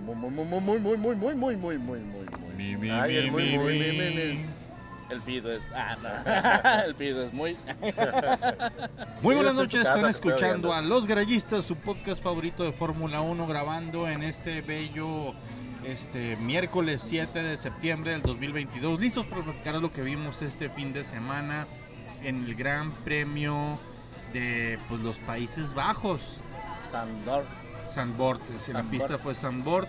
muy, muy, muy, muy, muy, muy, muy, muy, muy, muy, muy, muy, muy. Ay, es muy, muy, mi, mi. El Fido es. Ah, no. El Fido es muy. Muy buenas noches, están escuchando a Los Grallistas, su podcast favorito de Fórmula 1, grabando en este bello este miércoles 7 de septiembre del 2022. Listos para platicar lo que vimos este fin de semana en el Gran Premio de pues, los Países Bajos. Sandor. Sandbord, si la pista fue Sandbord.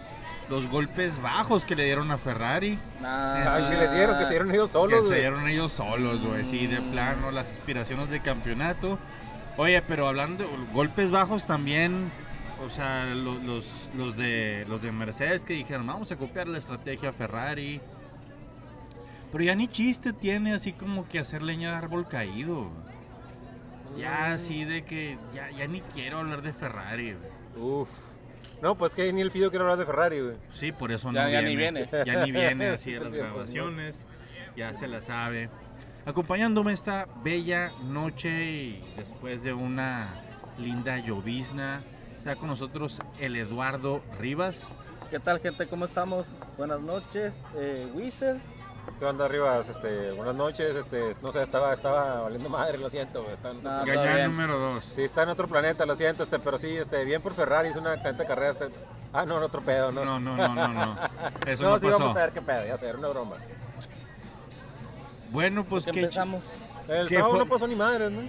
Los golpes bajos que le dieron a Ferrari. Ah, Ah, que les dieron, que se dieron ellos que solos, se güey. dieron ellos solos, güey. Sí, de plano, las aspiraciones de campeonato. Oye, pero hablando de golpes bajos también, o sea, lo- los, los, de, los de Mercedes que dijeron, vamos a copiar la estrategia Ferrari. Pero ya ni chiste tiene así como que hacer leña de árbol caído. Ya así de que ya, ya ni quiero hablar de Ferrari. güey. Uf. No, pues que ni el Fido quiere hablar de Ferrari, güey. Sí, por eso Ya- no ya viene. ni viene. Ya ni viene así a las grabaciones. Ya se la sabe. Acompañándome esta bella noche y después de una linda llovizna, está con nosotros el Eduardo Rivas. ¿Qué tal, gente? ¿Cómo estamos? Buenas noches. Eh, Whistle. ¿Qué onda arriba? Este, buenas noches, este, no sé, estaba, estaba valiendo madre, lo siento. Está en otro- No, número 2. Sí, está en otro planeta, lo siento, este, pero sí, este, bien por Ferrari, es una excelente carrera. Este... Ah, no, en otro pedo, ¿no? No, no, no, no, no. Eso no, no, sí, pasó. vamos a ver qué pedo, ya sé, era una broma. Bueno, pues ¿Qué que empezamos? El ¿Qué sábado fue? no pasó ni madres, ¿no?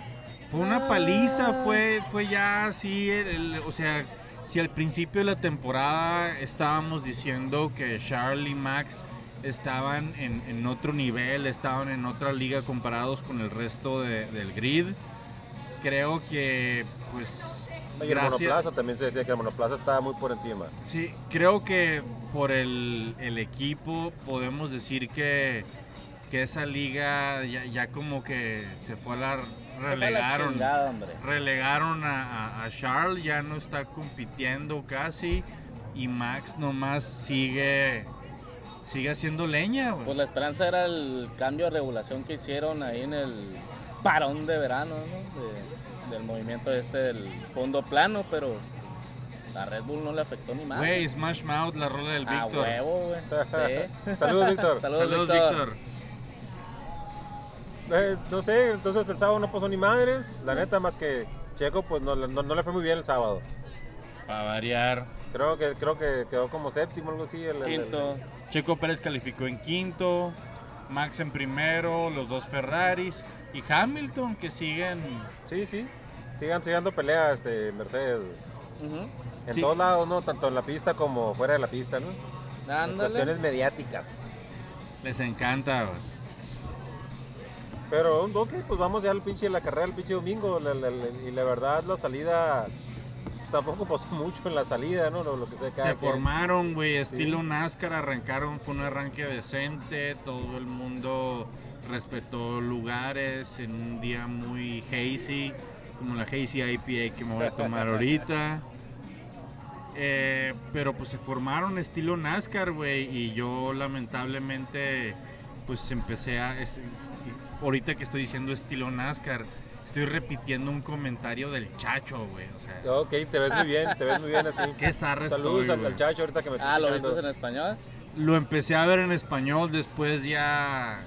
Fue una paliza, fue, fue ya así, el- el- o sea, si al principio de la temporada estábamos diciendo que Charlie Max estaban en, en otro nivel, estaban en otra liga comparados con el resto de- del grid, creo que pues Y el monoplaza también se decía que el monoplaza estaba muy por encima. sí, creo que por el, el equipo podemos decir que, que esa liga ya, ya como que se fue a la relegaron chingada, relegaron a, a- a Charles, ya no está compitiendo casi y Max nomás sigue sigue haciendo leña, güey. Pues la esperanza era el cambio de regulación que hicieron ahí en el parón de verano, ¿no? De- del movimiento este del fondo plano, pero a Red Bull no le afectó ni más. Güey, Smash Mouth, la rola del a Víctor. huevo, güey. Sí. Saludos, Víctor. Saludos, Saludos, Víctor. Víctor. Eh, no sé, entonces el sábado no pasó ni madres. La neta, más que Checo, pues no, no, no le fue muy bien el sábado. Para variar. Creo que, creo que quedó como séptimo, algo así. el- el- el- Quinto. Checo Pérez calificó en quinto, Max en primero, los dos Ferraris y Hamilton que siguen Sí, sí. Sigan, sigan dando pelea, este, Mercedes. En Sí. todos lados, ¿no? Tanto en la pista como fuera de la pista, ¿no? En cuestiones mediáticas. les encanta. güey. Pero, ok, pues vamos ya al pinche, la carrera el pinche domingo. la- la- la- y la verdad, la salida, tampoco pasó mucho en la salida, ¿no? Lo, lo que sea cada Se formaron, güey, estilo NASCAR, arrancaron, fue un arranque decente, todo el mundo respetó lugares en un día muy hazy, como la hazy IPA que me voy a tomar ahorita. Eh, pero pues se formaron estilo NASCAR, güey, y yo lamentablemente pues empecé a... es- ahorita que estoy diciendo estilo NASCAR, estoy repitiendo un comentario del chacho, güey, o sea... Ok, te ves muy bien, te ves muy bien así. Qué zarra Saludos estoy, al, güey. al chacho ahorita que me Ah, ¿lo viste en español? Lo empecé a ver en español, después ya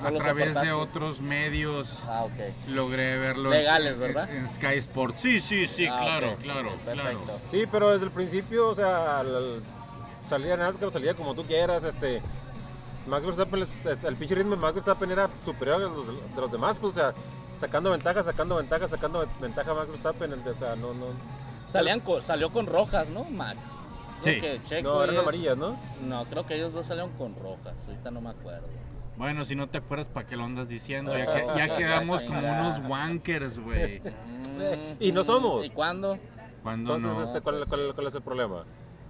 No a través de otros medios Ah, ok. logré verlo Legales, en, ¿verdad? en Sky Sports. Sí, sí, sí, Ah, claro, claro, claro. Sí, pero desde el principio, o sea, al- al- salía NASCAR, salía como tú quieras, este... Max Verstappen, este, el pinche ritmo de Max Verstappen era superior a los de los demás, pues, o sea, sacando ventaja, sacando ventaja, sacando ventaja a Max Verstappen, o sea, no, no... Salían con- salió con rojas, ¿no, Max? Creo Sí. que Checo No, eran amarillas, ¿no? No, creo que ellos dos salieron con rojas. Ahorita no me acuerdo. Bueno, si no te acuerdas, ¿para qué lo andas diciendo? Ya, que- ya ok, quedamos como unos wankers, güey. Y no somos. ¿Y cuándo? Cuando Entonces, no. este, ¿cuál, pues cuál- cuál es el problema?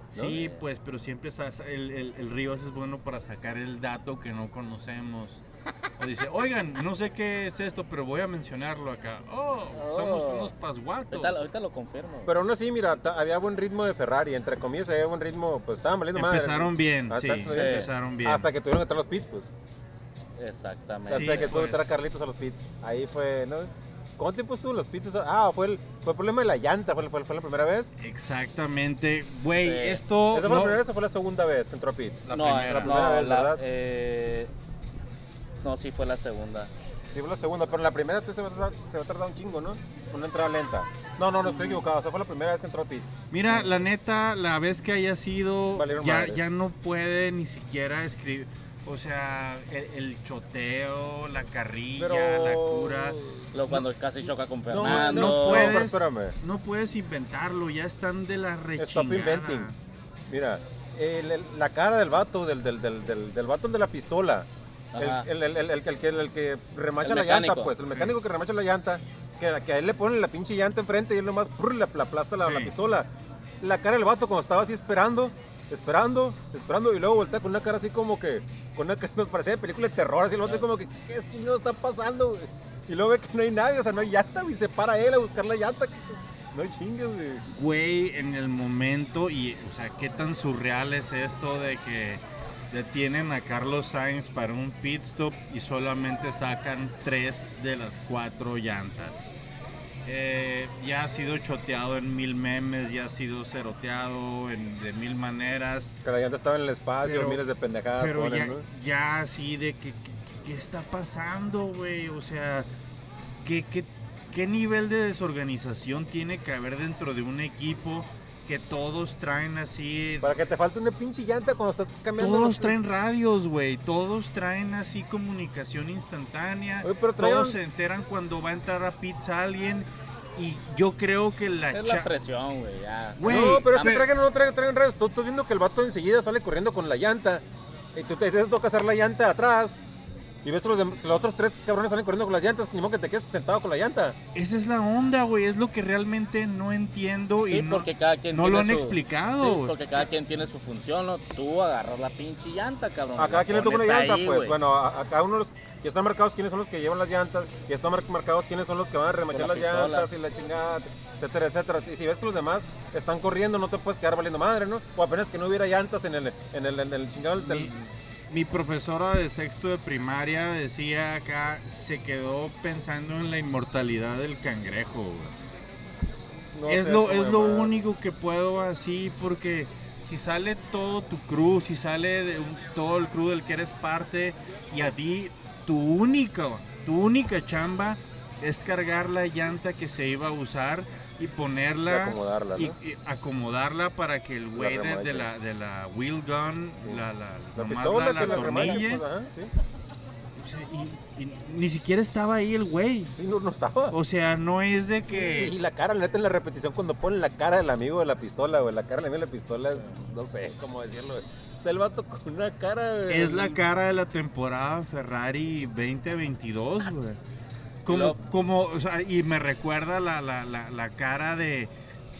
Sí, pues, pero siempre el, el, el Rivas es bueno para sacar el dato que no conocemos. O dice, oigan, no sé qué es esto, pero voy a mencionarlo acá. Oh, somos Oh. unos pasguatos. Ahorita, ahorita lo confirmo. Pero aún así, mira, había buen ritmo de Ferrari, entre comillas había buen ritmo, pues estaban valiendo madre. Empezaron bien, Ah, sí, empezaron bien. Hasta que tuvieron que entrar los pits, pues. Exactamente. Sí, hasta que tuvo pues. que entrar Carlitos a los pits. Ahí fue, ¿no? ¿Cuánto tiempo estuvo en los pits? Ah, fue el, fue el problema de la llanta, fue, fue, fue la primera vez. Exactamente. Güey, Sí. esto... ¿Esa fue no- la primera vez o fue la segunda vez que entró a pits? La no, primera. no, La primera vez, la- ¿verdad? eh, no, sí fue la segunda. Sí, fue la segunda, pero la primera se va, a tardar, se va a tardar un chingo, ¿no? Una entrada lenta. No, no, no estoy equivocado. O sea, fue la primera vez que entró a pits. Mira, la neta, la vez que haya sido, Valieron ya, madres. ya no puede ni siquiera escribir. O sea, el, el choteo, la carrilla, Pero... la cura. Luego cuando casi choca con No, Fernando. no no, puedes. pero espérame. No puedes inventarlo, ya están de la rechingada. Stop inventing. Mira, el- el- la cara del vato, del, del, del, del, del vato de la pistola. El, el, el, el, que- remacha El la llanta, pues. El mecánico que remacha la llanta. Que, que a él le ponen la pinche llanta enfrente y él nomás prr, le aplasta la, Sí. la pistola. La cara del vato cuando estaba así esperando, esperando, esperando y luego voltea con una cara así como que, con una cara, nos parecía de película de terror, así el vato como que, ¿qué chingado está pasando? güey? Y luego ve que no hay nadie, o sea, no hay llanta, y se para él a buscar la llanta. que- que- no hay chingues, güey. Güey, en el momento, y, o sea, qué tan surreal es esto de que detienen a Carlos Sainz para un pit stop y solamente sacan tres de las cuatro llantas. Eh, ya ha sido choteado en mil memes, ya ha sido ceroteado en, de mil maneras. Que la llanta estaba en el espacio, Pero- miles de pendejadas Pero ponen, ya, ¿no? ya así de que, que- ¿qué está pasando, güey? O sea, ¿qué, qué, qué nivel de desorganización tiene que haber dentro de un equipo que todos traen así... Para que te falte una pinche llanta cuando estás cambiando. Todos los- traen radios, güey. Todos traen así comunicación instantánea. Oye, pero traían- Todos se enteran cuando va a entrar a pizza alguien. Y yo creo que la... Es cha- la presión, güey. No, pero es que traigan o no traigan, traigan radios. Tú estás viendo que el vato enseguida sale corriendo con la llanta. Y tú te, te toca hacer la llanta atrás. Y ves que los, que los otros tres cabrones salen corriendo con las llantas. Ni modo que te quedes sentado con la llanta. Esa es la onda, güey. Es lo que realmente no entiendo Sí, y no, porque cada quien no tiene lo han su- explicado. Sí, güey. porque cada quien tiene su función, ¿no? Tú agarras la pinche llanta, cabrón. A y cada quien le toca una llanta, ahí, pues. Bueno, a, a cada uno de los. Ya están marcados quiénes son los que llevan las llantas. Ya están mar- marcados quiénes son los que van a remachar las pistola. llantas y la chingada, etcétera, etcétera. Y si ves que los demás están corriendo, no te puedes quedar valiendo madre, ¿no? O apenas que no hubiera llantas en el, en el, en el chingado. del- Mi, profesora de sexto de primaria decía acá, se quedó pensando en la inmortalidad del cangrejo. no es sé lo, es lo único que puedo así, porque si sale todo tu crew, si sale de un- todo el crew del que eres parte, y a ti, tu única, tu única chamba es cargar la llanta que se iba a usar y ponerla Y acomodarla, y, ¿no? y acomodarla para que el güey de, la, de la wheel gun, Sí. la, la, La pistola la, la atornille, pues, ajá, sí. o sea, y, y ni siquiera estaba ahí el güey. Sí, no, no estaba. O sea, no es de Y que... la cara, la neta, en la repetición, cuando ponen la cara del amigo de la pistola, güey, la cara del amigo de la pistola es, no sé cómo decirlo, güey. Está el vato con una cara, güey. Es la cara de la temporada Ferrari 2022, güey. Como, como, o sea, y me recuerda la, la, la, la cara de,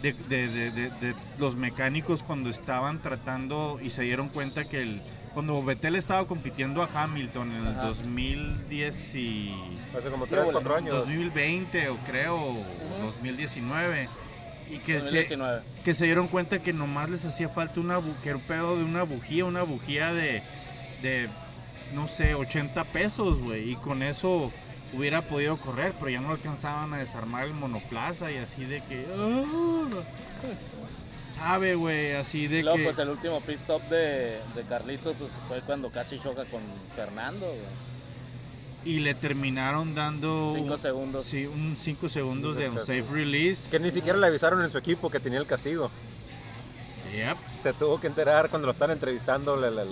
de, de- de- de- de los mecánicos cuando estaban tratando y se dieron cuenta que el, cuando Vettel estaba compitiendo a Hamilton en el Ajá. 2010 y Hace como Sí, 3, güey, 4 años. 2020 o creo, o 2019. Y que se, 2019. que se dieron cuenta que nomás les hacía falta una bu- que era un pedo de una bujía, una bujía de, de no sé, 80 pesos, güey. Y con eso hubiera podido correr, pero ya no alcanzaban a desarmar el monoplaza y así de que... ah, sabe, güey, así de luego, que... pues el último pit stop de, de Carlitos pues, fue cuando casi choca con Fernando, güey. Y le terminaron dando... Cinco segundos. Sí, un 5 segundos de un safe release. Que ni siquiera le avisaron en su equipo que tenía el castigo. Yep. Se tuvo que enterar cuando lo están entrevistando la, la- la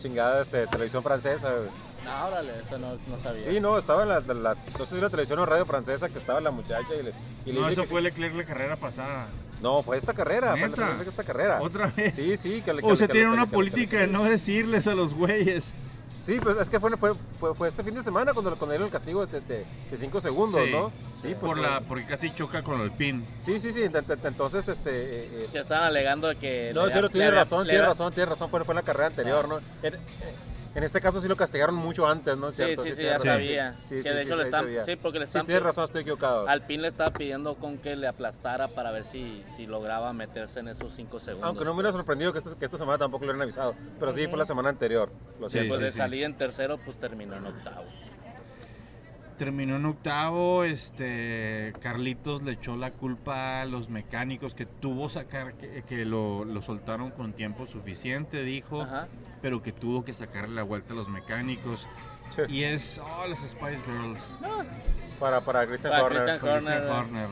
chingada este, televisión francesa, güey. No, órale, eso no, no sabía. Sí, no, estaba en la, la, la- no sé si la televisión o radio francesa que estaba la muchacha y le, y le No, eso que fue sí. Leclerc la carrera pasada. No, fue esta carrera, fue ¿Neta? la- fue esta carrera. Otra vez. Sí, sí, que le O tienen que- una política de no decirles a los güeyes. Sí, pues es que fue, fue, fue, fue este fin de semana cuando, cuando dieron el castigo de, de, de cinco segundos, Sí, ¿no? Sí, pues por la, porque casi choca con el pin. Sí, sí, sí, ent- ent- entonces, este... eh, eh, Que estaban alegando de que... No, le- sí, le tiene había- razón, le tiene había- razón, tiene razón, fue, fue en la carrera anterior, ¿no? En, en este caso sí lo castigaron mucho antes, ¿no? Sí, sí, sí, ya razón, sabía. Sí, sí, que sí, de hecho sí, le están... sabía. Sí, porque le Sí, están... tienes razón, estoy equivocado. Al pin le estaba pidiendo con que le aplastara para ver si, si lograba meterse en esos cinco segundos. Aunque no me hubiera sorprendido que esta, que esta semana tampoco lo hubieran avisado, pero sí fue la semana anterior, lo Sí. Pues de sí. salir en tercero, pues terminó en octavo. Terminó en octavo, este Carlitos le echó la culpa a los mecánicos que tuvo sacar que, que lo, lo soltaron con tiempo suficiente, dijo, Ajá. pero que tuvo que sacarle la vuelta a los mecánicos. Sí. Y es oh, las Spice Girls. Para, para Christian Para Horner. Christian Horner.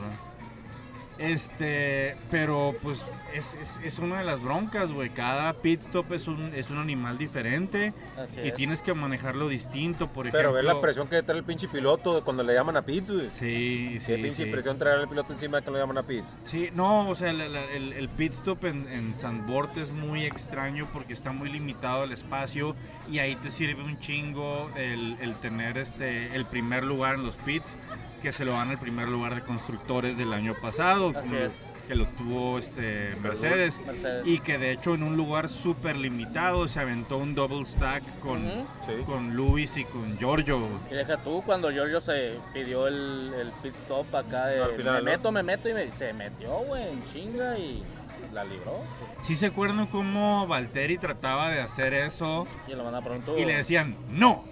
Este, pero pues es, es, es una de las broncas, güey. Cada pit stop es un, es un animal diferente Así y es. tienes que manejarlo distinto, por ejemplo. Pero ve la presión que trae el pinche piloto cuando le llaman a Pitts, güey. Sí, sí, Qué pinche sí. presión trae el piloto encima de que lo llaman a Pitts. Sí, no, o sea, la- la- el, el pit stop en, en Sandbord es muy extraño porque está muy limitado el espacio y ahí te sirve un chingo el, el tener este el primer lugar en los pits que se lo dan al primer lugar de constructores del año pasado, Así como es. que lo tuvo este Mercedes Mercedes. y que de hecho en un lugar súper limitado se aventó un double stack con. Sí. con Luis y con Giorgio. Y deja tú, cuando Giorgio se pidió el, el pit stop acá de final, me ¿no? meto, me meto y me- se metió, güey, en chinga y la libró. ¿Sí se acuerdan cómo Valtteri trataba de hacer eso? Y lo van a pronto. y le decían no.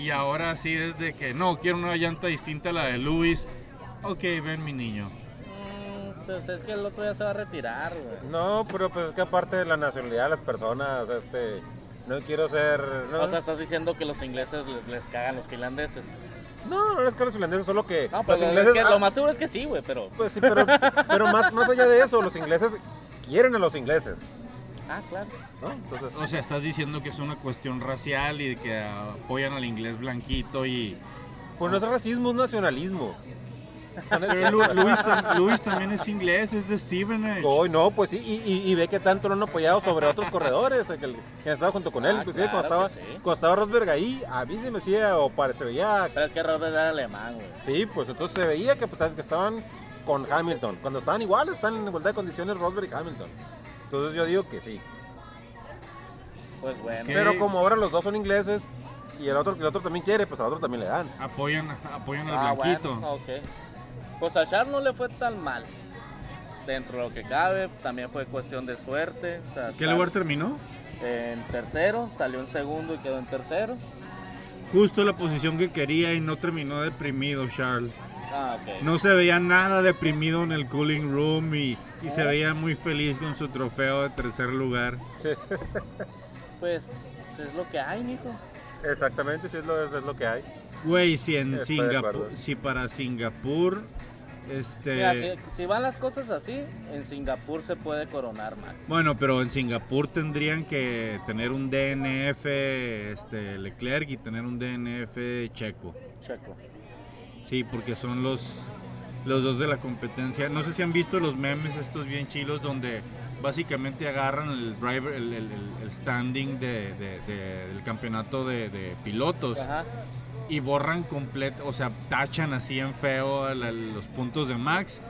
Y ahora sí es de que no, quiero una llanta distinta a la de Luis. Ok, ven mi niño. Mm, pues es que el otro ya se va a retirar, güey. No, pero pues es que aparte de la nacionalidad de las personas, este, no quiero ser... No, O sea, estás diciendo que los ingleses les, les cagan los finlandeses. no, no es que los finlandeses, solo que No, pues los es ingleses... que ah, lo más seguro es que sí, güey, pero. Pues sí, pero, pero más, más allá de eso, los ingleses quieren a los ingleses, Ah, claro. ¿no? Entonces, O sea, estás diciendo que es una cuestión racial y que apoyan al inglés blanquito y... pues no es racismo, es nacionalismo. Pero Luis, tam- Luis también es inglés, es de Stevenage. Hoy no, pues sí, y, y- y ve que tanto lo han apoyado sobre otros corredores, que, el que estaba junto con él, Ah, inclusive cuando, claro estaba, que sí. cuando estaba Rosberg ahí, a mí se me hacía, o pare- se veía, Pero es que Robert era alemán, güey. sí, pues entonces se veía que, pues, que estaban con Hamilton, cuando estaban iguales, están en igualdad de condiciones Rosberg y Hamilton. Entonces yo digo que sí. Pues bueno. Pero como ahora los dos son ingleses y el otro, el otro también quiere, pues al otro también le dan. Apoyan, apoyan al Ah, blanquito. bueno, ok. Pues a Charles no le fue tan mal. Dentro de lo que cabe, también fue cuestión de suerte. o sea, ¿Qué sal- lugar terminó? En tercero, salió en segundo y quedó en tercero. Justo la posición que quería y no terminó deprimido, Charles. Ah. No se veía nada deprimido en el cooling room y, y se veía muy feliz con su trofeo de tercer lugar. Pues, pues es lo que hay, mijo. Exactamente, sí es lo, es lo que hay. Güey, si en Singapur, si para Singapur, este, Mira, si, si van las cosas así, en Singapur se puede coronar Max. bueno, pero en Singapur tendrían que tener un DNF, este, Leclerc y tener un DNF Checo. Checo. Sí, porque son los, los dos de la competencia. No sé si han visto los memes estos bien chilos donde básicamente agarran el driver, el, el- el- el standing de- de- de- del campeonato de, pilotos Ajá. y borran completo, o sea, tachan así en feo la- los puntos de Max.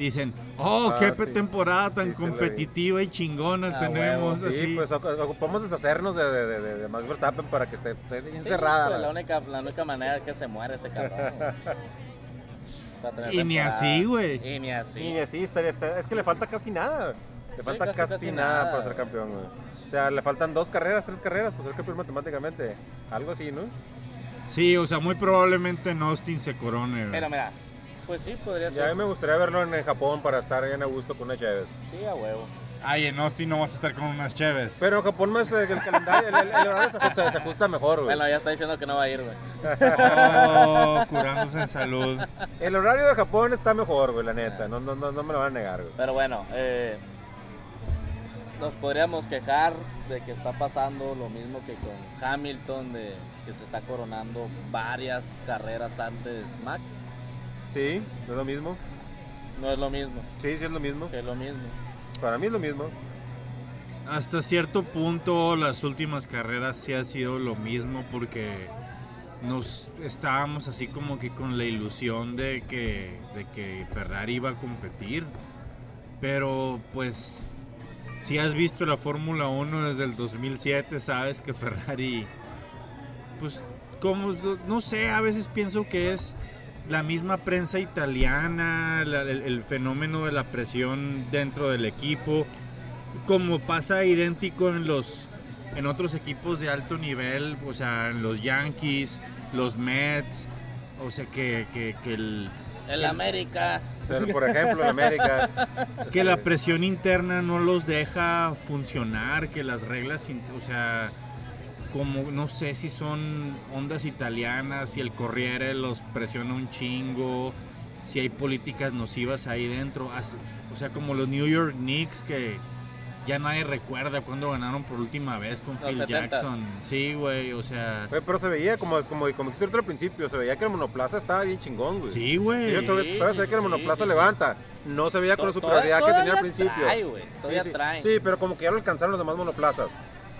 Dicen, oh, Ah, qué sí. temporada tan Sí, competitiva y chingona Ah, tenemos. huevo, Sí, así. pues oc- ocupamos deshacernos de, de, de- de Max Verstappen para que esté, esté bien Sí, cerrada. pues, la- única, la única manera es que se muere ese cabrón. Y ni así, güey. Y ni así. Y así estaría, está- es que le falta casi nada. Le Sí, falta casi, casi, casi nada, nada, para ser campeón, güey. O sea, le faltan dos carreras, tres carreras para ser campeón matemáticamente. Algo así, ¿no? Sí, o sea, muy probablemente en Austin se corone. güey. Pero mira, pues sí, podría Ya a ser. mí me gustaría verlo en, Japón para estar bien a gusto con una Chévez. Sí, a huevo. Ay, en Austin no vas a estar con unas cheves. Pero en Japón más eh, el calendario, el, el- el horario se ajusta, se ajusta mejor, güey. Bueno, ya está diciendo que no va a ir, güey. Oh, curándose en salud. El horario de Japón está mejor, güey, la neta. No, no, no, no me lo van a negar, güey. Pero bueno, eh, nos podríamos quejar de que está pasando lo mismo que con Hamilton, de que se está coronando varias carreras antes Max. Sí, es lo mismo. No es lo mismo, Sí, sí es lo mismo. es lo mismo. Para mí es lo mismo. Hasta cierto punto las últimas carreras sí ha sido lo mismo porque nos estábamos así como que con la ilusión de que, de que Ferrari iba a competir. Pero pues si has visto la Fórmula 1 desde el 2007 sabes que Ferrari pues como no sé, a veces pienso que es la misma prensa italiana, la- el, el fenómeno de la presión dentro del equipo, como pasa idéntico en los en otros equipos de alto nivel, o sea, en los Yankees, los Mets, O sea, que, que, que el, El América. Por ejemplo, en América. que la presión interna no los deja funcionar, que las reglas, o sea, como no sé si son ondas italianas, si el Corriere los presiona un chingo, si hay políticas nocivas ahí dentro, o sea, como los New York Knicks que ya nadie recuerda cuando ganaron por última vez con Los Phil 70s. Jackson. Sí, güey, o sea, Pero se veía, como, como, como dijiste al principio, se veía que el monoplaza estaba bien chingón, güey. sí, güey. yo todavía, sí, que el monoplaza sí, levanta. No se veía con la superioridad que tenía al principio. trae, güey, todavía sí, sí. trae. Sí, pero como que ya lo alcanzaron los demás monoplazas.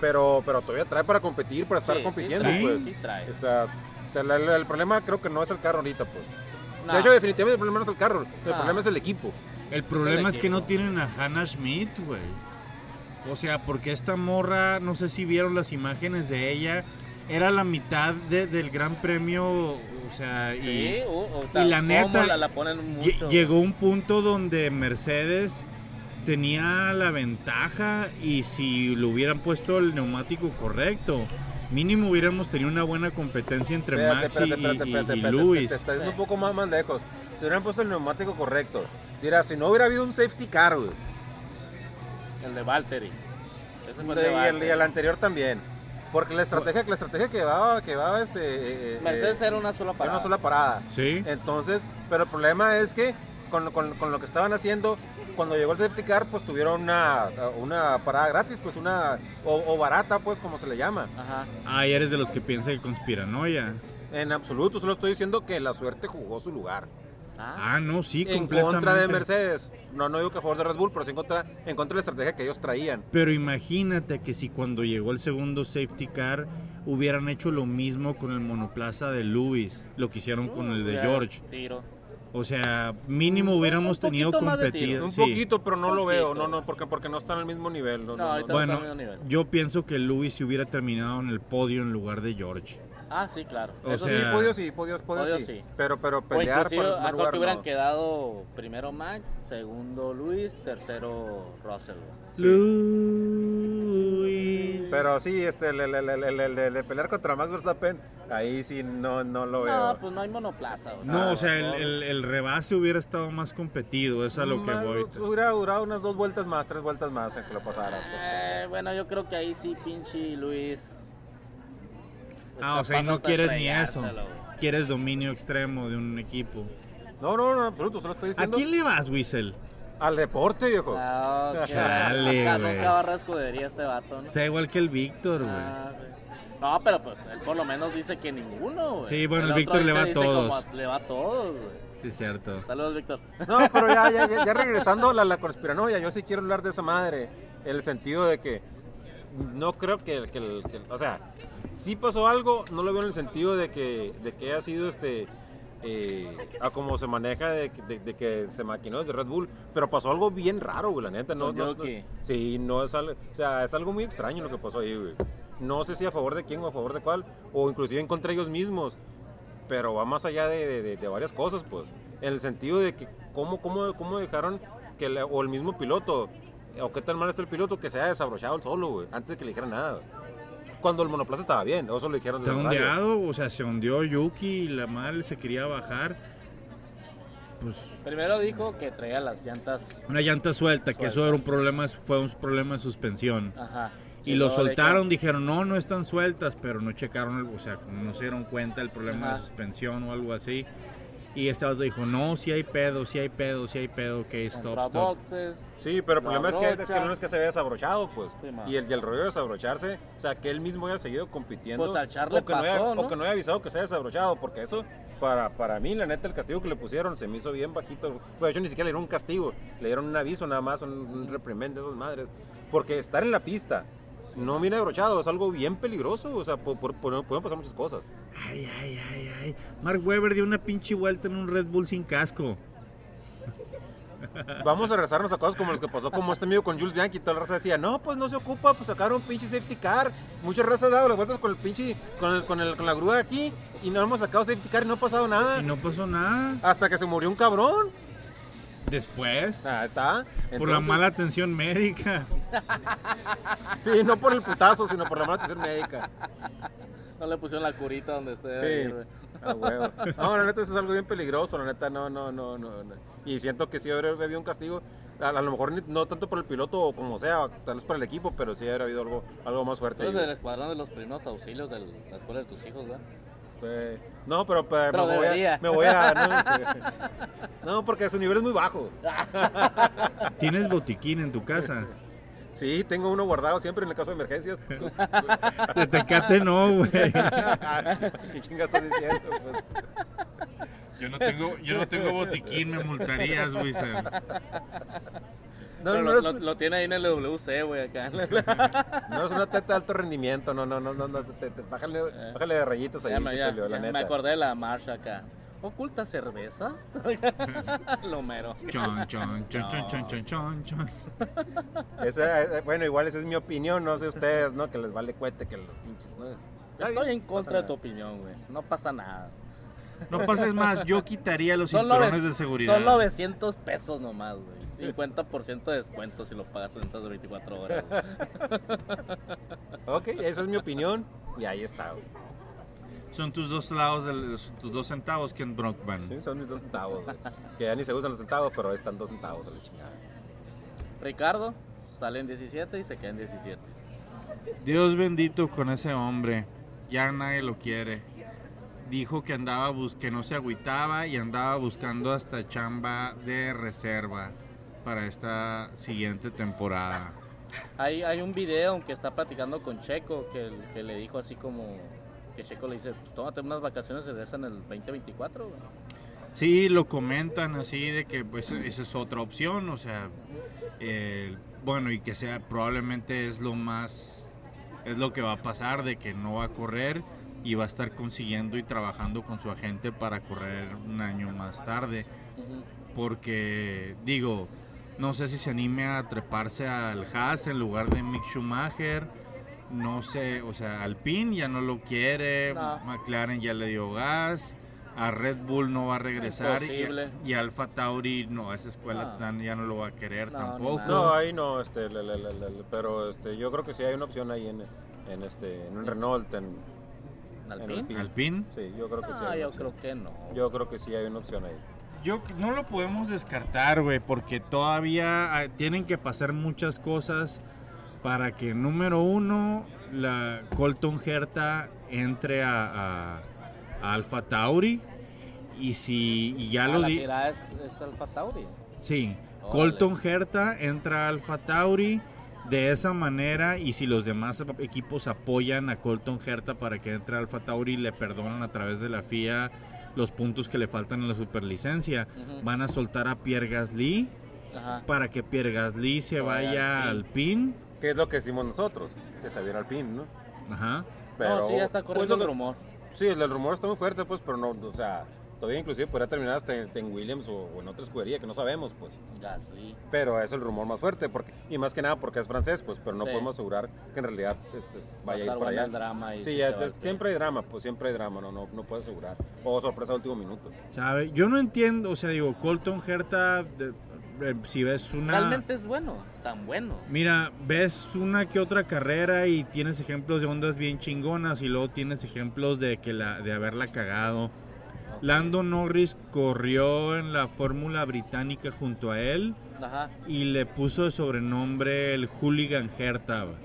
Pero, pero todavía trae para competir, para estar Sí, compitiendo, sí trae, pues. sí trae. Está- el, el- el problema creo que no es el carro ahorita, pues. No. De hecho, definitivamente el problema no es el carro, el No. problema es el equipo. El problema es que equipo. no tienen a Hannah Schmidt, güey. O sea, porque esta morra, no sé si vieron las imágenes de ella, era la mitad de- del Gran Premio, o sea, y Sí, uh, uh, y la neta, la, la ponen mucho. llegó un punto donde Mercedes tenía la ventaja y si le hubieran puesto el neumático correcto, mínimo hubiéramos tenido una buena competencia entre Espérate, Max y- espérate, espérate, y, y- espérate, y espérate, Lewis. Te, te estás yendo un poco más, más lejos. Si hubieran puesto el neumático correcto. Dirá, si no hubiera habido un safety car, güey. El de Valtteri. Ese fue el De- de y, el, Valtteri. y el anterior también. Porque la estrategia, la estrategia que va, que va este. eh, eh, Mercedes eh, era una sola era parada. una sola parada. Sí, Entonces, pero el problema es que con, con- con lo que estaban haciendo, cuando llegó el safety car, pues tuvieron una, una parada gratis, pues una. O, o barata, pues como se le llama. Ajá. ah, y eres de los que piensa que conspiranoia. En absoluto, solo estoy diciendo que la suerte jugó su lugar. Ah, Ah, no, sí, en completamente. contra de Mercedes. No, no digo que a favor de Red Bull, pero sí en contra, en contra de la estrategia que ellos traían. Pero imagínate que si cuando llegó el segundo safety car hubieran hecho lo mismo con el monoplaza de Lewis, lo que hicieron con el de George. Tiro. O sea, mínimo hubiéramos Un tenido competido. Un sí. poquito, pero no lo veo. No, no, porque, porque no están al mismo nivel. No, No, no, no, ahorita no. Bueno, está al mismo nivel. yo pienso que Lewis se hubiera terminado en el podio en lugar de George. Ah, sí, claro. O Eso Sí, podio sí, podio, podio podio sí. sí. Pero, pero pelear por el lugar que hubieran no. quedado primero Max, segundo Luis, tercero Russell. Lewis. Pero sí, este, el, el, el, el, el- el- el de pelear contra Max Verstappen, ahí sí no, no lo veo. No, pues no hay monoplaza. No, o sea, el, mejor. el- el rebase hubiera estado más competido, es a lo que voy. Hubiera durado unas dos vueltas más, tres vueltas más en que lo pasaras. pues. Eh, bueno, yo creo que ahí sí, pinche Luis. es Ah, o sea, y no quieres ni eso. Quieres dominio extremo de un equipo. No, no, no, en absoluto, solo estoy ¿A diciendo quién le vas, Whistle? Al deporte, viejo. No, que- Chale, nunca, güey. nunca barra escudería este vato, ¿no? Está igual que el Víctor, güey. Ah, sí. No, pero pues él por lo menos dice que ninguno, güey. Sí, bueno, el Víctor le va a todos. como le va a todos, güey. Sí, cierto. Saludos, Víctor. No, pero ya, ya, ya, ya regresando a la, la conspiranoia, yo sí quiero hablar de esa madre. En el sentido de que no creo que, que el- que el- o sea, sí pasó algo, no lo veo en el sentido de que, de que haya sido este, eh, a como se maneja de, que- de- de que se maquinó desde Red Bull, pero pasó algo bien raro, güey, la neta. No, no- Yuki. sí, no es algo, o sea, es algo muy extraño lo que pasó ahí, güey. No sé si a favor de quién o a favor de cuál, o inclusive en contra ellos mismos pero va más allá de- de varias cosas, pues. En el sentido de que cómo, cómo, cómo dejaron que la- o el mismo piloto, o qué tan mal está el piloto que se haya desabrochado el solo, güey, antes de que le dijeran nada. güey. Cuando el monoplaza estaba bien, eso le dijeron Está el ondeado, o sea, se ondeó Yuki y la mal se quería bajar. Pues Primero dijo que traía las llantas. una llanta suelta, que eso era un problema, fue un problema de suspensión. Ajá. Y lo soltaron, dijeron, no, no están sueltas, pero no checaron, el- o sea, como no se dieron cuenta del problema Ajá. de suspensión o algo así. Y este otro dijo, no, si hay pedo, si hay pedo, si hay pedo, dijo, stop, stop. boxes. Sí, pero el problema es que, es que no es que se había desabrochado, pues. Sí, y, el, y el rollo de desabrocharse, o sea, que él mismo haya seguido compitiendo. Pues al o, que no haya, pasó, ¿no? o que no haya avisado que se haya desabrochado, porque eso, para, para mí, la neta, el castigo que le pusieron se me hizo bien bajito. Bueno, de hecho, ni siquiera le dieron un castigo, le dieron un aviso nada más, un, un reprimende de esas madres. Porque estar en la pista, no viene abrochado, es algo bien peligroso, o sea, por- por- por- pueden pasar muchas cosas. Ay, ay, ay, ay. Mark Webber dio una pinche vuelta en un Red Bull sin casco. Vamos a regresarnos a cosas como los que pasó como este amigo con Jules Bianchi. Toda la raza decía, no, pues no se ocupa, pues sacaron un pinche safety car. Muchas razas han dado las vueltas con el pinche, con, el, con, el, con la grúa aquí y no hemos sacado safety car y no ha pasado nada. Y no pasó nada. Hasta que se murió un cabrón. Después, Ah, está. por la mala atención médica. Sí, no por el putazo, sino por la mala atención médica. No le pusieron la curita donde esté. Sí. Ah, huevo. No, la neta eso es algo bien peligroso, la neta, no, no, no, no. no. Y siento que sí habría habido un castigo, a, a lo mejor ni- no tanto por el piloto o como sea, tal vez por el equipo, pero sí habría habido algo, algo más fuerte. Ahí, del escuadrón de los primeros auxilios de la escuela de tus hijos, ¿verdad? güey. No, pero, pues, Pero me, voy a, me voy a... No, no, porque su nivel es muy bajo. ¿Tienes botiquín en tu casa? Sí, tengo uno guardado siempre en el caso de emergencias. De Tecate no, güey. ¿Qué chinga estás diciendo? Pues, Yo no tengo, yo no tengo botiquín, me multarías, güey. No, Pero no, lo, es, lo- lo tiene ahí en el WC, güey, acá. no es una teta de alto rendimiento, no, no, no, no, no te- te- bájale, bájale de rayitos ahí, Ya, me, ya- la ya me neta. acordé de la marcha acá. ¿Oculta cerveza? Lo mero. Chon, chon, chon, chon, chon, chon, chon, chon. Esa, bueno, igual esa es mi opinión, no sé ustedes, ¿no? Que les vale cuete que los pinches, ¿no? Estoy en contra de tu opinión, güey. No pasa nada. No pases más, yo quitaría los Son, cinturones de seguridad. son 900 pesos nomás, güey. 50% de descuento si lo pagas dentro de 24 horas. güey. Ok, esa es mi opinión y ahí está, güey. Son tus dos lados, del- tus dos centavos que en Brockman. Sí, son mis dos centavos, güey. Que ya ni se usan los centavos, pero ahí están dos centavos a la chingada. Ricardo sale en 17 y se queda en 17. Dios bendito con ese hombre. Ya nadie lo quiere. Dijo que andaba bus que no se agüitaba y andaba buscando hasta chamba de reserva para esta siguiente temporada. Hay, hay un video en que está platicando con Checo que, que le dijo así como que Checo le dice, pues tómate unas vacaciones y regresa en el 2024. güey". Sí, lo comentan así de que pues esa es otra opción, o sea, eh, bueno y que sea probablemente es lo más, es lo que va a pasar de que no va a correr y va a estar consiguiendo y trabajando con su agente para correr un año más tarde. Porque digo, no sé si se anime a treparse al Haas en lugar de Mick Schumacher. No sé, o sea, Alpine ya no lo quiere, No. McLaren ya le dio gas, a Red Bull no va a regresar y, y Alfa Tauri no, esa escuela No. tan- ya no lo va a querer No, tampoco. No, ahí no, este, le- le- le- le- pero este, yo creo que sí hay una opción ahí en, en este, en un Renault, en, ¿En en Alpine? Alpine. Sí, yo creo que sí. No, hay una yo opción. creo que no. Yo creo que sí hay una opción ahí. Yo no lo podemos descartar, güey, porque todavía ah, tienen que pasar muchas cosas para que, número uno, la Colton Herta entre a, a, a Alfa Tauri. Y si y ya Ah, lo la di. es, es Alfa Tauri. Sí, Órale. Colton Herta entra a Alfa Tauri. De esa manera, y si los demás equipos apoyan a Colton Herta para que entre a Alfa Tauri y le perdonan a través de la FIA los puntos que le faltan en la superlicencia, van a soltar a Pierre Gasly Ajá. para que Pierre Gasly se vaya al PIN. ¿Qué es lo que decimos nosotros? Que se viera Alpine, ¿no? Ajá. no, sí, ya está pues, corriendo el que- rumor. Sí, el, el rumor está muy fuerte, pues, pero no, o sea, todavía inclusive podría terminar hasta en, en Williams o, o en otra escudería que no sabemos, pues. Gasly. Pero es el rumor más fuerte, porque y más que nada porque es francés, pues, pero no Sí. podemos asegurar que en realidad este, Va a vaya a ir para allá. drama y sí, ya, siempre hay drama, pues siempre hay drama, no, no, no puedes asegurar. O sorpresa de último minuto. ¿Sabe? Yo no entiendo, o sea, digo, Colton Herta, de- si ves una... Realmente es bueno, tan bueno. Mira, ves una que otra carrera y tienes ejemplos de ondas bien chingonas y luego tienes ejemplos de que la de haberla cagado. Lando Norris corrió en la Fórmula Británica junto a él Ajá, y le puso de sobrenombre el Hooligan Herta. güey.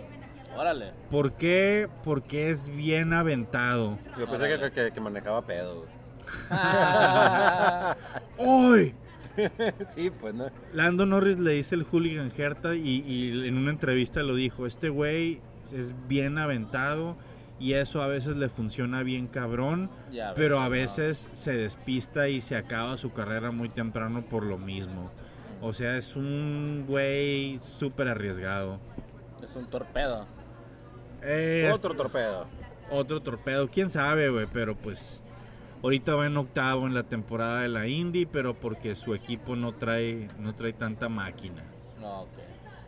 órale. ¿Por qué? Porque es bien aventado. Yo pensé que, que- que manejaba pedo. güey. Sí, pues no. Lando Norris le dice el hooligan Herta y, y en una entrevista lo dijo, este güey es bien aventado y eso a veces le funciona bien cabrón, pero a no. veces se despista y se acaba su carrera muy temprano por lo mismo. O sea, es un güey súper arriesgado. Es un torpedo. Eh, Otro torpedo. otro torpedo, quién sabe, güey, pero pues ahorita va en octavo en la temporada de la Indy, pero porque su equipo no trae, no trae tanta máquina. No, ok.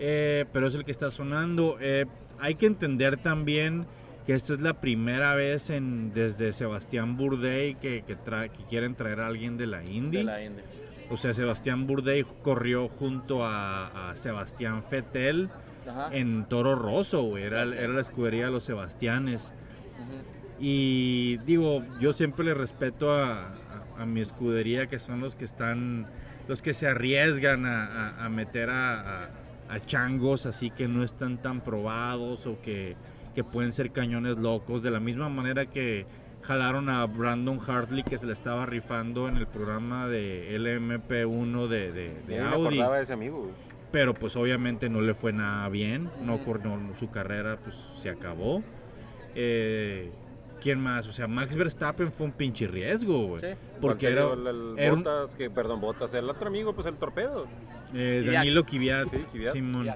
Eh, pero es el que está sonando. Eh, hay que entender también que esta es la primera vez en, desde Sebastián Bourdais que, que, trae- que quieren traer a alguien de la Indy. De la Indy. O sea, Sebastián Bourdais corrió junto a, a Sebastián Fettel Ajá. en Toro Rosso, güey. Era, era la escudería de los Sebastianes. Ujú. Y digo, yo siempre le respeto a, a- a mi escudería, que son los que están, los que se arriesgan a, a- a meter a, a- a changos así que no están tan probados o que, que pueden ser cañones locos. De la misma manera que jalaron a Brandon Hartley, que se le estaba rifando en el programa de LMP1 de, de, de ahí me Audi. acordaba de ese amigo. Pero pues obviamente no le fue nada bien, no corrió su carrera, pues se acabó. Eh, ¿Quién más? O sea, Max Verstappen fue un pinche riesgo, güey. Sí. Porque era el, el era un- Botas, que, perdón, Botas, el otro amigo, pues el torpedo. eh. Danilo Kvyat, Sí. Simón.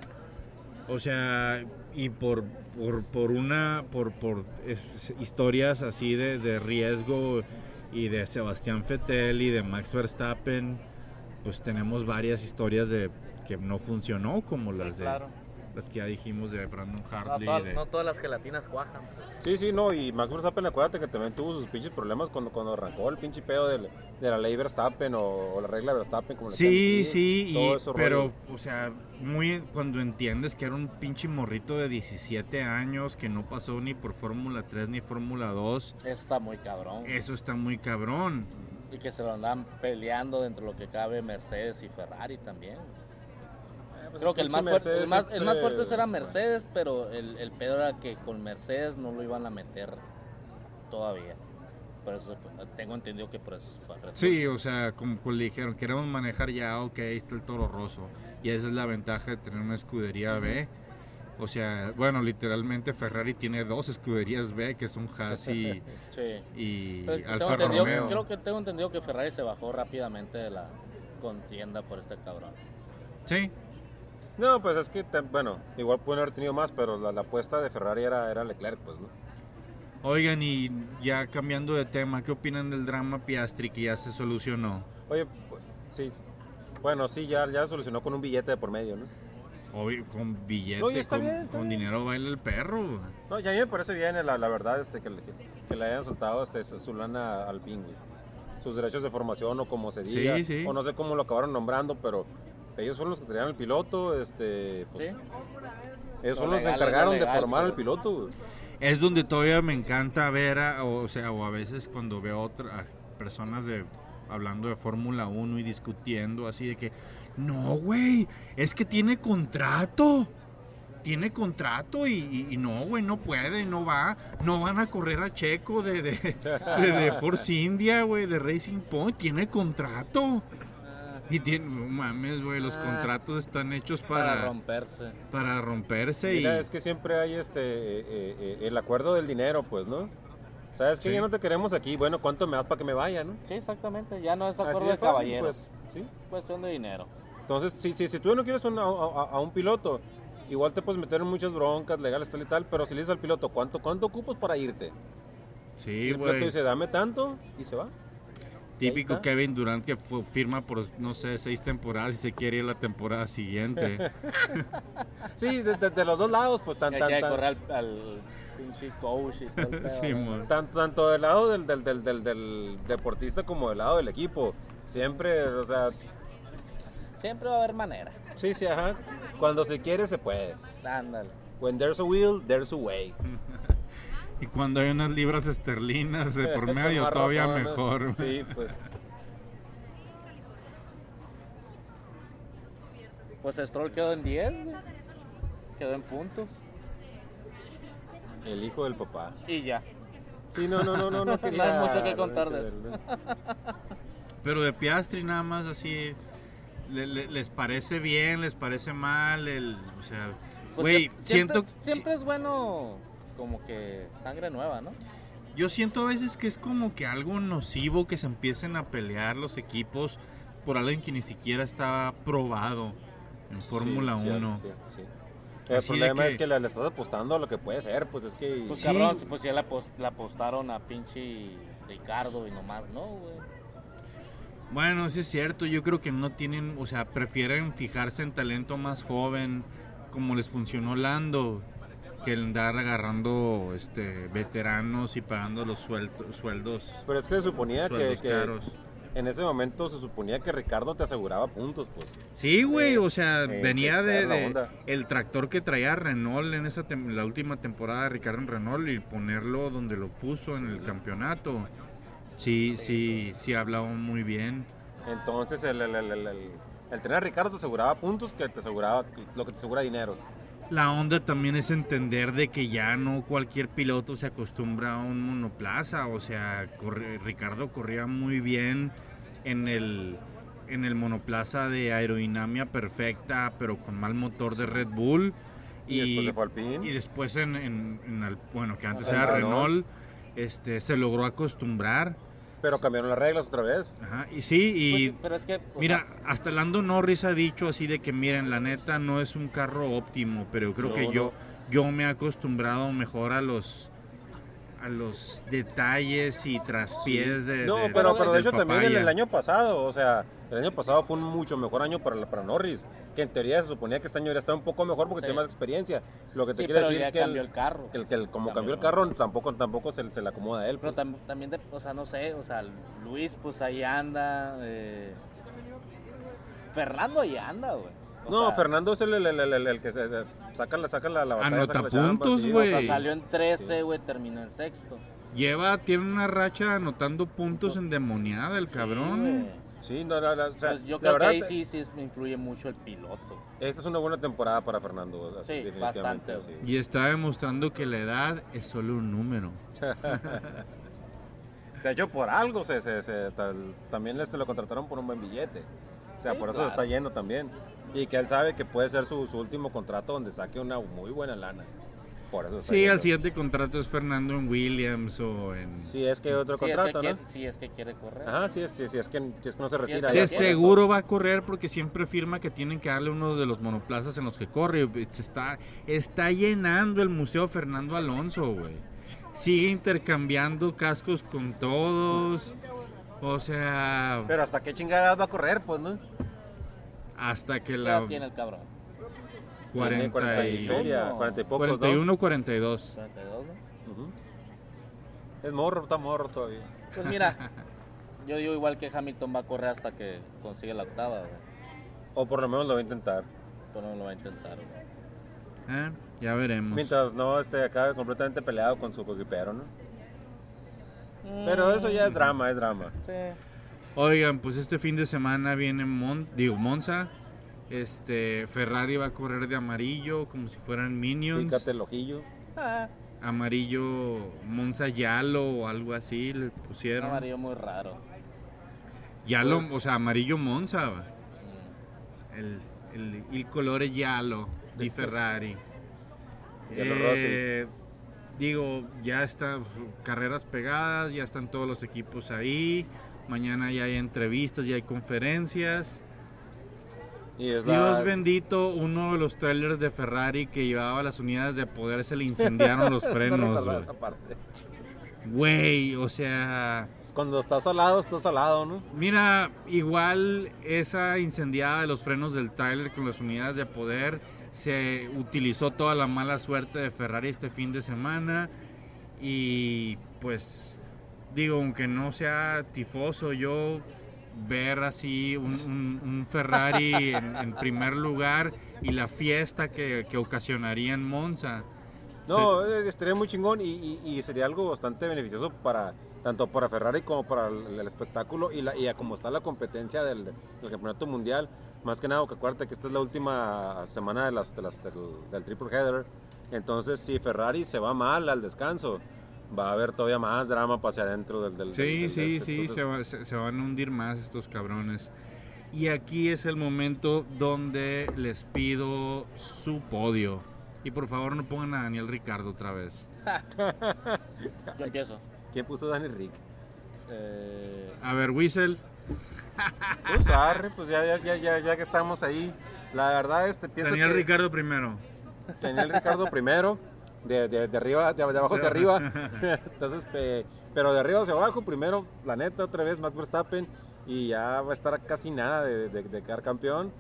O sea, y por, por, por una, por, por es- historias así de, de riesgo y de Sebastián Vettel y de Max Verstappen, pues tenemos varias historias de que no funcionó, como Sí, las de claro. Las que ya dijimos de Brandon No, Hartley. toda- de- no todas las gelatinas cuajan. pues. Sí, sí, no, y Max Verstappen, acuérdate que también tuvo sus pinches problemas cuando, cuando arrancó el pinche pedo del- de, la ley Verstappen o, o la regla Verstappen, como Sí, sí, y- todo eso pero, rollo. o sea, muy cuando entiendes que era un pinche morrito de 17 años que no pasó ni por Fórmula 3 ni Fórmula 2, Eso está muy cabrón. eso está muy cabrón. Y que se lo andan peleando dentro de lo que cabe Mercedes y Ferrari también. Pues Creo que el más, fuerte, el, más, el más fuerte era Mercedes, pero el, el pedo era que con Mercedes no lo iban a meter todavía. Por eso fue- tengo entendido que por eso se fue. Sí, o sea, como, como le dijeron, queremos manejar ya, ok, ahí está el toro roso. Y esa es la ventaja de tener una escudería B. O sea, bueno, literalmente Ferrari tiene dos escuderías B, que son Haas y, Sí. y Pero es que tengo Alfa entendido- Romeo. creo que tengo entendido que Ferrari se bajó rápidamente de la contienda por este cabrón. Sí, No, pues es que, bueno, igual pueden haber tenido más, pero la, la apuesta de Ferrari era, era Leclerc, pues, ¿no? Oigan, y ya cambiando de tema, ¿qué opinan del drama Piastri que ya se solucionó? Oye, pues, sí, bueno, sí, ya, ya solucionó con un billete de por medio, ¿no? Obvio, con billete, No, está con, bien, está con bien. dinero baila el perro. No, ya a mí me parece bien, la, la verdad, este, que, le- que, que le hayan soltado este, su, lana al güey. Sus derechos de formación o como se Sí, diga, sí. o no sé cómo lo acabaron nombrando, pero ellos son los que traían el piloto, este, ¿Sí? pues, ellos Lo son los que legal encargaron de formar al pues. piloto. güey. Es donde todavía me encanta ver, a- o sea, o a veces cuando veo otra, a personas de hablando de Fórmula 1 y discutiendo así de que, no, güey, es que tiene contrato. Tiene contrato y, y- y no, güey, no puede, no va. No van a correr a Checo de, de, de, de Force India, güey, de Racing Point. Tiene contrato. Y tiene, no mames, güey, los Ah. contratos están hechos para, para, romperse. para romperse. Mira, y, es que siempre hay este eh, eh, eh, el acuerdo del dinero, pues, ¿no? ¿Sabes que Sí. Ya no te queremos aquí. Bueno, ¿cuánto me das para que me vaya, no? Sí, exactamente. Ya no es acuerdo de de, caballeros. pues, sí. Cuestión de dinero. Entonces, si, si, si tú no quieres un- a, a- a un piloto, igual te puedes meter en muchas broncas legales, tal y tal, pero si le dices al piloto, ¿cuánto, cuánto ocupas para irte? sí, y el piloto dice, dame tanto, y se va. Típico. Kevin Durant que fue- firma por, no sé, seis temporadas y se quiere ir la temporada siguiente. Sí, de, de- de los dos lados, pues, tan, Hay tan, que tan- correr al, al pinche coach y todo el pedo, Sí, ¿no? mon. tan- tanto del lado del, del, del, del, del deportista como del lado del equipo. Siempre, o sea, Siempre va a haber manera. sí, sí, ajá. Cuando se quiere, se puede. Ándale. When there's a will, there's a way. y cuando hay unas libras esterlinas de por medio, todavía razón, ¿no? mejor. Sí, pues. Pues Stroll quedó en 10, güey. Quedó en puntos. El hijo del papá. Y ya. Sí, no, no, no, no, no quería. No hay mucho que contar de eso. Pero de Piastri nada más así, le- le- ¿les parece bien? ¿Les parece mal? El, o sea, Pues güey, siento... siempre, siempre es bueno como que sangre nueva, ¿no? Yo siento a veces que es como que algo nocivo que se empiecen a pelear los equipos por alguien que ni siquiera está probado en Fórmula Sí, 1. sí, sí. El Así problema que- es que le, le estás apostando a lo que puede ser, pues es que. Pues Sí. cabrón, pues ya le, apos- le apostaron a pinche Ricardo y nomás no, güey. Bueno, sí es cierto, yo creo que no tienen, o sea, prefieren fijarse en talento más joven, como les funcionó Lando, que el andar agarrando este veteranos y pagando los suelto- sueldos, Pero es que se suponía que, sueldos que, caros. en ese momento se suponía que Ricardo te aseguraba puntos, pues. Sí, güey, o sea, Sí, venía de, de el tractor que traía Renault en esa la última temporada de Ricardo en Renault y ponerlo donde lo puso en el campeonato. Sí, sí, sí hablaba muy bien. Entonces el, el, el, el- el- el tener a Ricardo te aseguraba puntos que te aseguraba lo que te asegura dinero. La onda también es entender de que ya no cualquier piloto se acostumbra a un monoplaza, o sea, corre- Ricardo corría muy bien en el en el monoplaza de aerodinámica perfecta, pero con mal motor de Red Bull. Y, después se fue. Y después en, en- en al- bueno, que antes era Renault. Renault, este, se logró acostumbrar. Pero cambiaron las reglas otra vez. Ajá, y sí, y Pues, pero es que. mira, sea, hasta Lando Norris ha dicho así de que miren, la neta no es un carro óptimo, pero creo No, que no. yo, yo me he acostumbrado mejor a los a los detalles y traspiés de, No, de- pero, pero de hecho también el, el año pasado, o sea, el año pasado fue un mucho mejor año para, para Norris, que en teoría se suponía que este año debería estar un poco mejor porque Sí. tiene más experiencia. Lo que te sí, quiere decir que cambió el, el carro. que el- que el- como cambió Cambió. el carro, tampoco, tampoco se, se le acomoda a él. Pero pues. tam- también, de- o sea, no sé, o sea, Luis, pues ahí anda. eh, Fernando ahí anda, güey. O no, sea, Fernando es el, el- el- el- el- el que se saca la, saca la, la batalla, Anota saca la chamba, puntos, sí. O güey. sea, salió en 13, güey, terminó en sexto. Lleva, tiene una racha anotando puntos endemoniada el cabrón. güey. Sí, no, no, no, o sea, Pues yo la creo verdad, que ahí sí, sí me influye mucho el piloto. Esta es una buena temporada para Fernando. así, Sí, definitivamente, bastante, sí. Y está demostrando que la edad es solo un número. De hecho, por algo se, se- se- tal- también este lo contrataron por un buen billete. O sea, Sí, por eso claro. se está yendo también. Y que él sabe que puede ser su, su último contrato donde saque una muy buena lana. Por eso Sí, al siguiente contrato es Fernando en Williams o en... Si es que hay otro Si es, que contrato, quiere, ¿no? si es que quiere correr. Ajá, sí, sí, sí, es que, si es que no se es retira. que ya De seguro va a correr porque siempre firma que tienen que darle uno de los monoplazas en los que corre. Se Está, está llenando el Museo Fernando Alonso, güey. Sigue intercambiando cascos con todos. O sea, Pero hasta qué chingada edad va a correr, pues, ¿no? hasta que ¿Qué la tiene el cabrón? Tiene 40 40 y feria, No. 40 y pocos, 41 42. 42, ¿no? Es morro, está morro todavía. Pues mira, yo digo igual que Hamilton va a correr hasta que consigue la octava, güey. O por lo menos lo va a intentar. Pero no lo va a intentar, güey. Ah, Ya veremos. Mientras no esté acabe completamente peleado con su coquipero, ¿no? Pero eso ya es drama, es drama. Sí. Oigan, pues este fin de semana viene Mon digo, Monza. Este, Ferrari va a correr de amarillo como si fueran Minions. Fíjate el ojillo. Ah, Amarillo Monza Yalo o algo así le un pusieron. amarillo muy raro. Yalo, Pues- o sea, amarillo Monza. Mm. El, el, il colore giallo di Ferrari. Eh, digo, ya están carreras pegadas, ya están todos los equipos ahí. Mañana ya hay entrevistas, ya hay conferencias. Y es Dios bendito, uno de los trailers de Ferrari que llevaba las unidades de poder se le incendiaron los No frenos. esa parte. Güey, o sea, Cuando estás al lado, estás al lado, ¿no? mira, igual esa incendiada de los frenos del trailer con las unidades de poder se utilizó toda la mala suerte de Ferrari este fin de semana y pues digo, aunque no sea tifoso, yo ver así un, un- un Ferrari en, en primer lugar y la fiesta que, que ocasionaría en Monza. No, eh, estaría muy chingón y, y- y sería algo bastante beneficioso para tanto para Ferrari como para el, el espectáculo y, la, y a como está la competencia del, del campeonato mundial. Más que nada, que acuérdate que esta es la última semana de las, de las- del, del triple header. Entonces, si Ferrari se va mal al descanso, va a haber todavía más drama para hacia adentro del, del Sí, del- del sí, este. sí, Entonces, se, va- se- se van a hundir más estos cabrones. Y aquí es el momento donde les pido su podio. Y por favor no pongan a Daniel Ricardo otra vez. Yo empiezo. ¿Quién puso Danny Rick? Eh, A ver, Whistle. Pues, arre, pues ya, ya, ya, ya, ya que estamos ahí. La verdad, este pienso Daniel que... Ricardo primero. Daniel Ricardo primero, de, de, de arriba, de, de abajo hacia arriba. Entonces, pe- pero de arriba hacia abajo, primero, la neta, otra vez Max Verstappen. Y ya va a estar casi nada de, quedar campeón.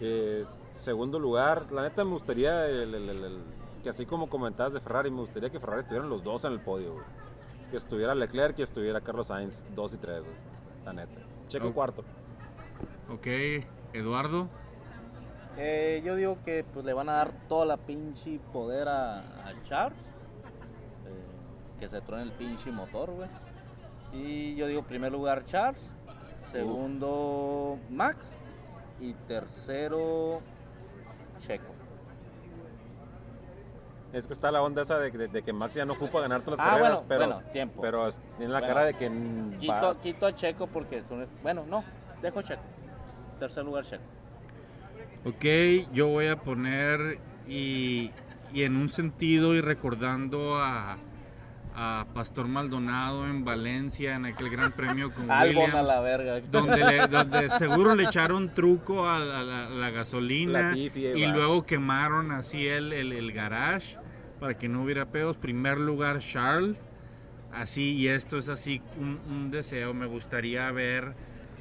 Eh, segundo lugar, la neta me gustaría, el- el- el- el- que así como comentabas de Ferrari, me gustaría que Ferrari estuvieran los dos en el podio. güey. Que estuviera Leclerc y estuviera Carlos Sainz, dos y tres, güey, la neta. Checo Oh. cuarto. Ok, Eduardo. Eh, yo digo que pues le van a dar toda la pinche poder a, a Charles. eh, que se truene el pinche motor, güey. Y yo digo primer lugar Charles, segundo Max y tercero Checo. Es que está la onda esa de, de- de que Max ya no ocupa ganar todas las Ah, carreras, bueno, pero, bueno, tiempo. pero tiene la Bueno, cara de que Quito, va- quito a Checo porque es- Bueno, no, dejo Checo. Tercer lugar Checo. Ok, yo voy a poner y, y en un sentido y recordando a, a Pastor Maldonado en Valencia en aquel gran premio con Williams. a la verga. donde, le- donde seguro le echaron truco a la, la- la gasolina ahí y va. luego quemaron así el, el, el garage para que no hubiera pedos. Primer lugar Charles, así y esto es así un, un deseo. Me gustaría ver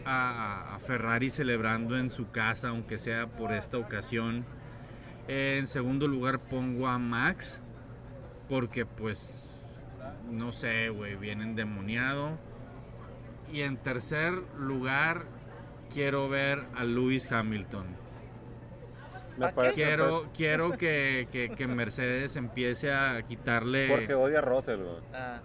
a, a Ferrari celebrando en su casa, aunque sea por esta ocasión. En segundo lugar pongo a Max, porque pues no sé, güey, viene endemoniado. Y en tercer lugar, quiero ver a Lewis Hamilton. me ¿Pa' parece- me Quiero, quiero que, que- que Mercedes empiece a quitarle. porque odia a Russell, güey. Ah.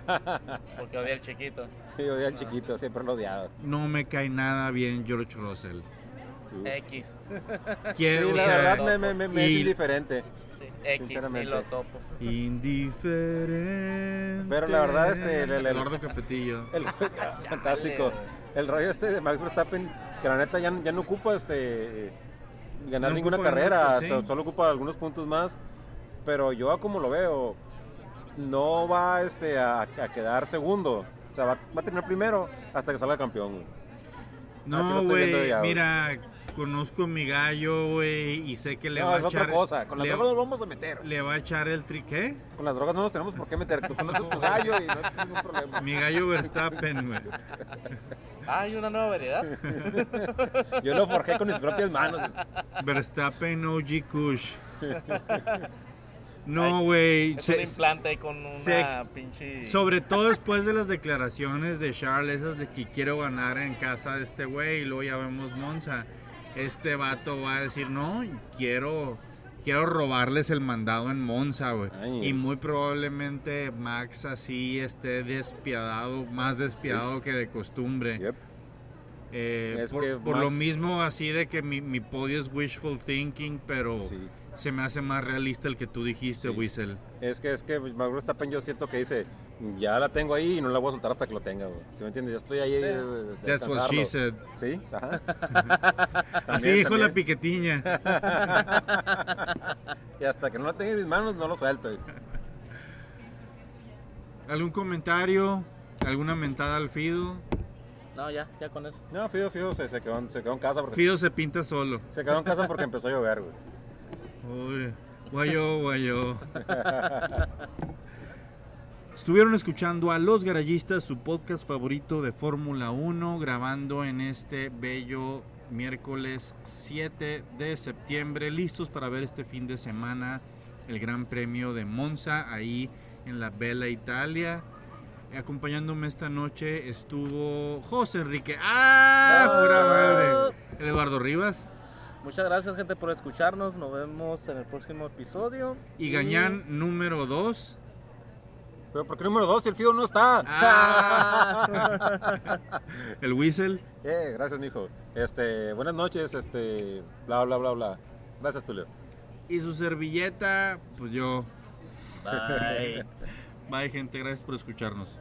Porque odia el chiquito. Sí, odia al chiquito, siempre lo odiaba. No me cae nada bien George Russell. Uf. X. Quiero, Sí, o la sea, verdad me, me- me- me es indiferente. Sí, X. Y Sinceramente. lo topo. Indiferente. Pero la verdad, este, el- el- Eduardo Capetillo. El, fantástico. El rollo este de Max Verstappen, que la neta ya, ya no ocupa este ganar No ninguna carrera, ganar, hasta sí. solo ocupa algunos puntos más. Pero yo como lo veo, no va este, a, a quedar segundo. O sea, va, va a terminar primero hasta que salga campeón. güey. No, estoy viendo güey, mira, conozco a mi gallo, güey, y sé que le No, va es a otra echar... cosa. Con las le, drogas nos vamos a meter. le va a echar el tri... ¿Qué? Con las drogas no nos tenemos por qué meter. Tú conoces tu gallo y no hay ningún problema. Mi gallo Verstappen, güey. Ah, hay una nueva variedad. Yo lo forjé con mis propias manos. Verstappen OG Kush. No, güey. Es se- un implante ahí con una se- pinche. Sobre todo después de las declaraciones de Charles, esas de que quiero ganar en casa de este güey, y luego ya vemos Monza. Este vato va a decir, no, quiero, quiero robarles el mandado en Monza, güey. Y muy probablemente Max así esté despiadado, más despiadado que de costumbre. Yep. Eh, por lo mismo así de que mi, mi podio es wishful thinking, pero Sí. Se me hace más realista el que tú dijiste, Sí. Whistle. Es que, es que Max Verstappen yo siento que dice, ya la tengo ahí y no la voy a soltar hasta que lo tenga, güey. ¿Sí me entiendes? Ya estoy ahí. Sí. eh, That's what she said. Sí, ajá. Así También, dijo la piquetiña. Y hasta que no la tenga en mis manos, no lo suelto. güey. ¿Algún comentario? ¿Alguna mentada al Fido? No, ya, ya con eso. No, Fido, Fido se, se, quedó, en- se quedó en casa porque, Fido se pinta solo. se quedó en casa porque empezó a llover, güey. Uy, guayo, guayo. Estuvieron escuchando a Los Garayistas, su podcast favorito de Fórmula 1, grabando en este bello miércoles 7 de septiembre, listos para ver este fin de semana el Gran Premio de Monza, ahí en la Bella Italia. Acompañándome esta noche estuvo José Enrique. ¡Ah! ¡Pura madre! Eduardo Rivas. Muchas gracias, gente, por escucharnos. Nos vemos en el próximo episodio. Y Gañán número 2. Pero ¿por qué número dos si el Fido no está? Ah. El whistle. Eh, gracias, mijo. Este, buenas noches, este, bla, bla, bla, bla. Gracias, Tulio. Y su servilleta, pues yo. Bye. Bye gente, gracias por escucharnos.